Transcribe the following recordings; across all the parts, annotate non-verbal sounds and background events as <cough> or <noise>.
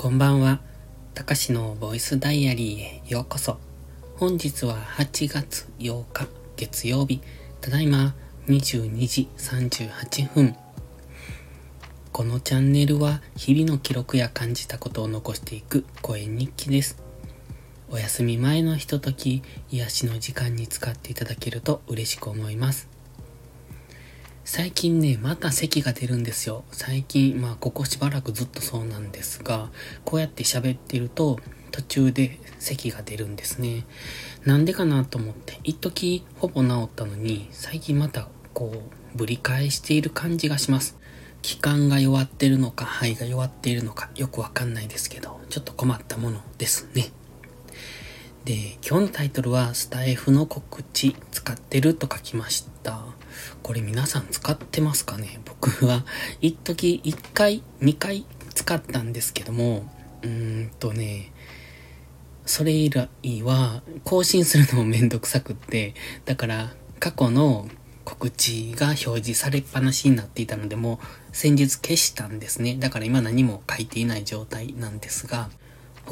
こんばんは。たかしのボイスダイアリーへようこそ。本日は8月8日月曜日。ただいま22時38分。このチャンネルは日々の記録や感じたことを残していく声日記です。お休み前のひととき、癒しの時間に使っていただけると嬉しく思います。最近ね、また咳が出るんですよ。最近、まあ、ここしばらくずっとそうなんですが、こうやって喋ってると、途中で咳が出るんですね。なんでかなと思って、一時ほぼ治ったのに、最近また、こう、ぶり返している感じがします。気管が弱ってるのか、肺が弱っているのか、よくわかんないですけど、ちょっと困ったものですね。で、今日のタイトルは、スタイフの告知使ってると書きました。これ皆さん使ってますかね？僕は、一時1回、2回使ったんですけども、うーんとね、それ以来は更新するのもめんどくさくって、だから過去の告知が表示されっぱなしになっていたので、もう先日消したんですね。だから今何も書いていない状態なんですが、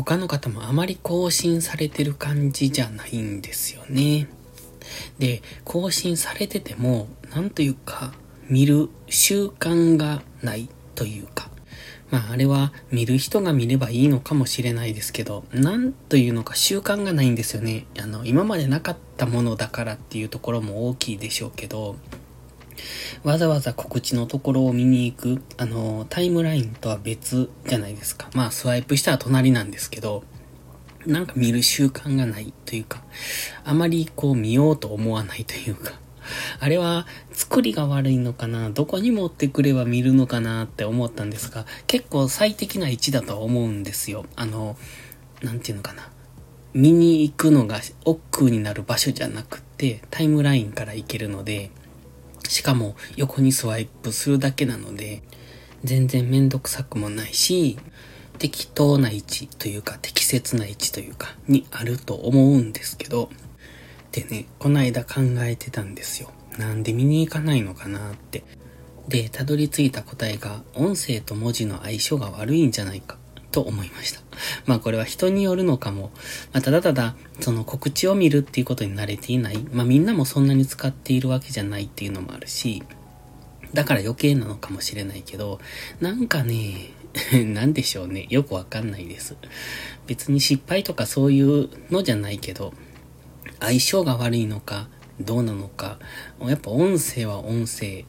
他の方もあまり更新されてる感じじゃないんですよね。で、更新されてても、なんというか、見る習慣がないというか、まああれは見る人が見ればいいのかもしれないですけど、なんというのか習慣がないんですよね。あの、今までなかったものだからっていうところも大きいでしょうけど、わざわざ告知のところを見に行く、あの、タイムラインとは別じゃないですか。まあスワイプしたら隣なんですけど、なんか見る習慣がないというか、あまりこう見ようと思わないというか、あれは作りが悪いのかなどこに持ってくれば見るのかなって思ったんですが、結構最適な位置だと思うんですよ。あの、なんていうのかな。見に行くのが億劫になる場所じゃなくて、タイムラインから行けるので、しかも横にスワイプするだけなので、全然めんどくさくもないし、適当な位置というか適切な位置というかにあると思うんですけど、でね、こないだ考えてたんですよ。なんで見に行かないのかなって。で、たどり着いた答えが音声と文字の相性が悪いんじゃないかと思いました。まあこれは人によるのかも。まあただただその告知を見るっていうことに慣れていない。まあみんなもそんなに使っているわけじゃないっていうのもあるし、だから余計なのかもしれないけど、なんかね、<laughs> なんでしょうね。よくわかんないです。別に失敗とかそういうのじゃないけど、相性が悪いのか、どうなのか。やっぱ音声は音声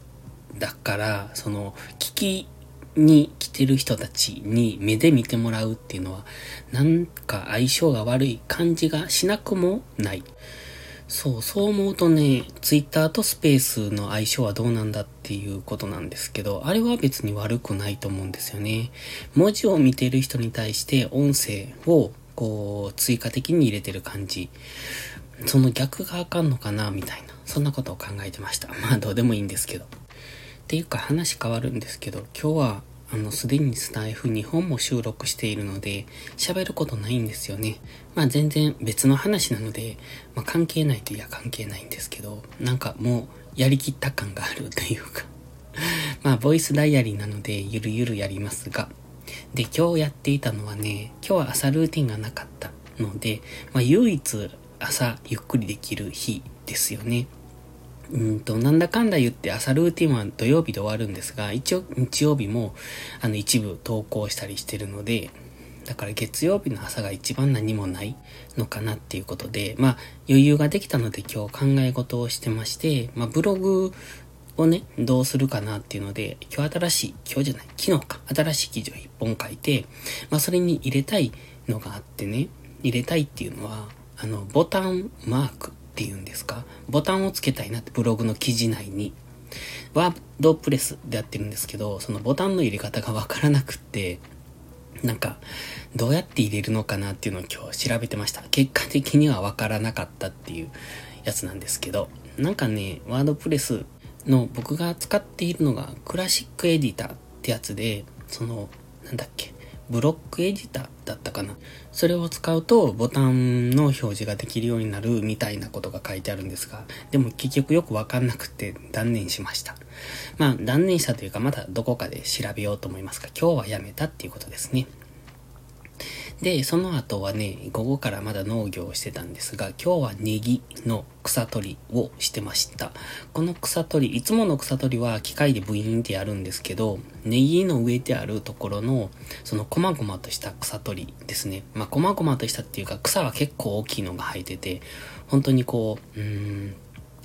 だから、その、聞きに来てる人たちに目で見てもらうっていうのは、なんか相性が悪い感じがしなくもない。そう、そう思うとね、ツイッターとスペースの相性はどうなんだっていうことなんですけど、あれは別に悪くないと思うんですよね。文字を見てる人に対して音声をこう追加的に入れてる感じ。その逆があかんのかなみたいな。そんなことを考えてました。まあどうでもいいんですけど。っていうか話変わるんですけど、今日はあの、すでにスタイフ2本も収録しているので、喋ることないんですよね。まあ全然別の話なので、まあ関係ないといや関係ないんですけど、なんかもうやりきった感があるというか <laughs> まあボイスダイアリーなのでゆるゆるやりますが、で今日やっていたのはね、今日は朝ルーティンがなかったので、まあ唯一朝ゆっくりできる日ですよね。うんと、なんだかんだ言って朝ルーティンは土曜日で終わるんですが、一応日曜日もあの一部投稿したりしてるので、だから月曜日の朝が一番何もないのかなっていうことで、まあ余裕ができたので今日考え事をしてまして、まあブログをね、どうするかなっていうので、今日新しい、今日じゃない、昨日か、新しい記事を一本書いて、まあそれに入れたいのがあってね、入れたいっていうのは、あの、ボタンマーク。ていうんですか？ボタンをつけたいなってブログの記事内に。ワードプレスでやってるんですけど、そのボタンの入れ方がわからなくって、なんか、どうやって入れるのかなっていうのを今日調べてました。結果的にはわからなかったっていうやつなんですけど、なんかね、ワードプレスの僕が使っているのがクラシックエディターってやつで、その、なんだっけ、ブロックエディターだったかな。それを使うとボタンの表示ができるようになるみたいなことが書いてあるんですが、でも結局よくわかんなくて断念しました。まあ断念したというかまだどこかで調べようと思いますが、今日はやめたっていうことですね。で、その後はね、午後からまだ農業をしてたんですが、今日はネギの草取りをしてました。この草取り、いつもの草取りは機械でブイーンってやるんですけど、ネギの植えてあるところの、その細々とした草取りですね。まあ、細々としたっていうか、草は結構大きいのが生えてて、本当にこう、うーん、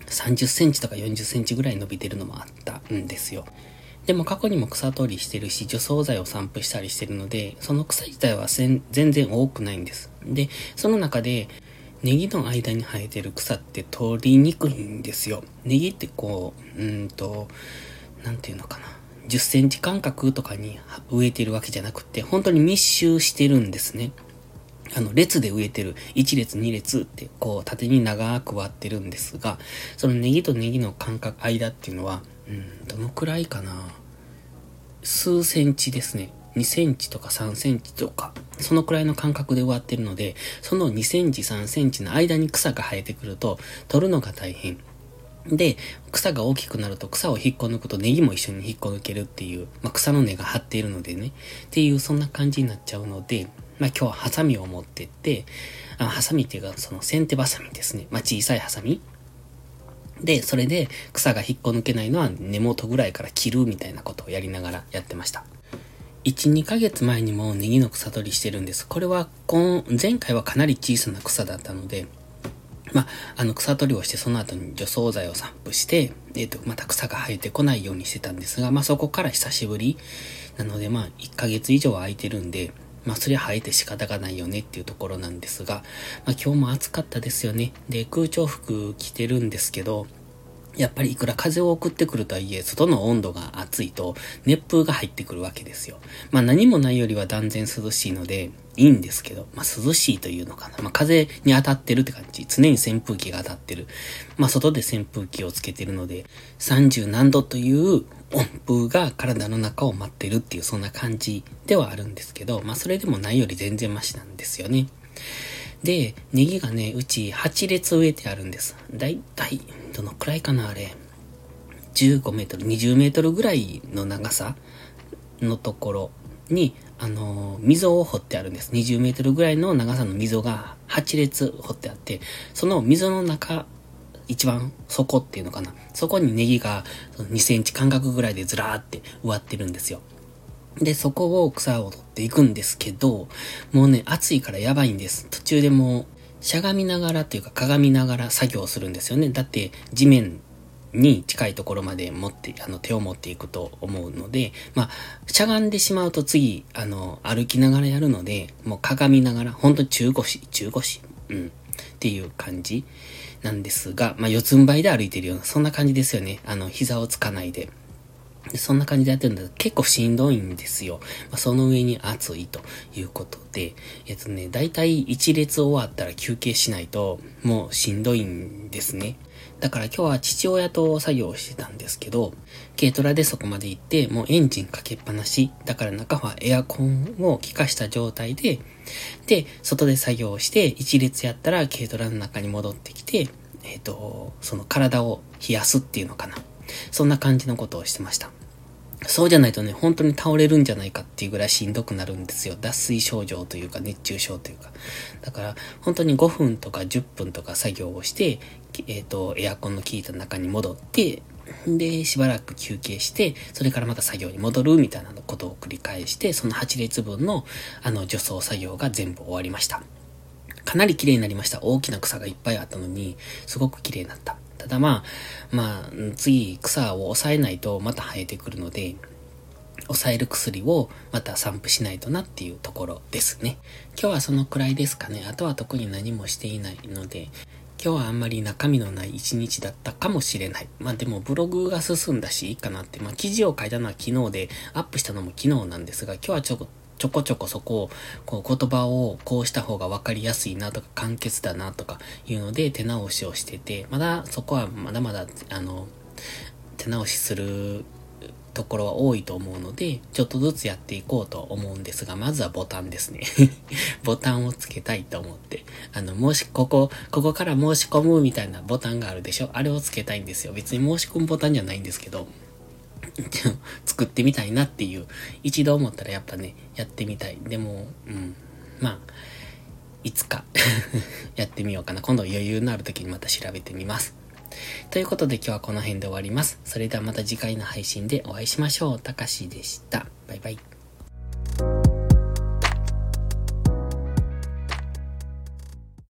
30センチとか40センチぐらい伸びてるのもあったんですよ。でも過去にも草取りしてるし、除草剤を散布したりしてるので、その草自体は全然多くないんです。で、その中で、ネギの間に生えてる草って取りにくいんですよ。ネギってこう、うんと、なんていうのかな。10センチ間隔とかに植えてるわけじゃなくて、本当に密集してるんですね。あの、列で植えてる、1列2列って、こう、縦に長く割ってるんですが、そのネギとネギの間隔、間っていうのは、うん、どのくらいかな？数センチですね。2センチとか3センチとか、そのくらいの間隔で植わってるので、その2センチ3センチの間に草が生えてくると、取るのが大変。で、草が大きくなると草を引っこ抜くとネギも一緒に引っこ抜けるっていう、まあ、草の根が張っているのでね、っていうそんな感じになっちゃうので、まあ今日はハサミを持ってって、あハサミっていうかその先手バサミですね。まあ小さいハサミで、それで草が引っこ抜けないのは根元ぐらいから切るみたいなことをやりながらやってました。1、2ヶ月前にもネギの草取りしてるんです。これは、この、前回はかなり小さな草だったので、まあ、の草取りをしてその後に除草剤を散布して、えっ、ー、と、また草が生えてこないようにしてたんですが、まあそこから久しぶりなので、まあ1ヶ月以上は空いてるんで、まあそれは生えて仕方がないよねっていうところなんですが、まあ今日も暑かったですよね。で、空調服着てるんですけど、やっぱりいくら風を送ってくるとはいえ、外の温度が暑いと熱風が入ってくるわけですよ。まあ何もないよりは断然涼しいので、いいんですけど、まあ涼しいというのかな。まあ風に当たってるって感じ。常に扇風機が当たってる。まあ外で扇風機をつけてるので、30何度という温風が体の中を待ってるっていうそんな感じではあるんですけど、まあそれでもないより全然マシなんですよね。で、ネギがね、うち8列植えてあるんです。だいたい、どのくらいかな、あれ。15メートル、20メートルぐらいの長さのところに、あの、溝を掘ってあるんです。20メートルぐらいの長さの溝が8列掘ってあって、その溝の中、一番底っていうのかな。そこにネギが2センチ間隔ぐらいでずらーって植わってるんですよ。で、そこを草を取っていくんですけど、もうね、暑いからやばいんです。途中でもう、しゃがみながらっていうか鏡ながら作業するんですよね。だって地面に近いところまで持って、あの手を持っていくと思うので、まあ、しゃがんでしまうと次、あの、歩きながらやるので、もう鏡ながら、ほんと中腰、中腰、うん、っていう感じなんですが、まあ、四つん這いで歩いてるような、そんな感じですよね。あの、膝をつかないで。そんな感じでやってるんだけど、結構しんどいんですよ。まあ、その上に暑いということで、えっとね、だいたい一列終わったら休憩しないと、もうしんどいんですね。だから今日は父親と作業をしてたんですけど、軽トラでそこまで行って、もうエンジンかけっぱなし。だから中はエアコンを効かした状態で、で、外で作業をして、一列やったら軽トラの中に戻ってきて、えっ、ー、と、その体を冷やすっていうのかな。そんな感じのことをしてました。そうじゃないとね、本当に倒れるんじゃないかっていうぐらいしんどくなるんですよ。脱水症状というか熱中症というか。だから、本当に5分とか10分とか作業をして、えっ、ー、と、エアコンの効いた中に戻って、で、しばらく休憩して、それからまた作業に戻るみたいなことを繰り返して、その8列分の、あの、除草作業が全部終わりました。かなり綺麗になりました。大きな草がいっぱいあったのに、すごく綺麗になった。ただまあ、まあ、次草を抑えないとまた生えてくるので、抑える薬をまた散布しないとなっていうところですね。今日はそのくらいですかね。あとは特に何もしていないので、今日はあんまり中身のない一日だったかもしれない。まあでもブログが進んだしいいかなって。まあ記事を書いたのは昨日で、アップしたのも昨日なんですが、今日はちょっとちょこちょこそこを、こう言葉をこうした方が分かりやすいなとか簡潔だなとかいうので手直しをしてて、まだそこはまだまだ、あの、手直しするところは多いと思うので、ちょっとずつやっていこうと思うんですが、まずはボタンですね。<laughs> ボタンをつけたいと思って。あの、もし、ここ、ここから申し込むみたいなボタンがあるでしょ？あれをつけたいんですよ。別に申し込むボタンじゃないんですけど、<laughs> 作ってみたいなっていう、一度思ったらやっぱね、やってみたい。でも、うん。まあ、いつか <laughs> やってみようかな。今度余裕のある時にまた調べてみます。ということで今日はこの辺で終わります。それではまた次回の配信でお会いしましょう。たかしでした。バイバイ。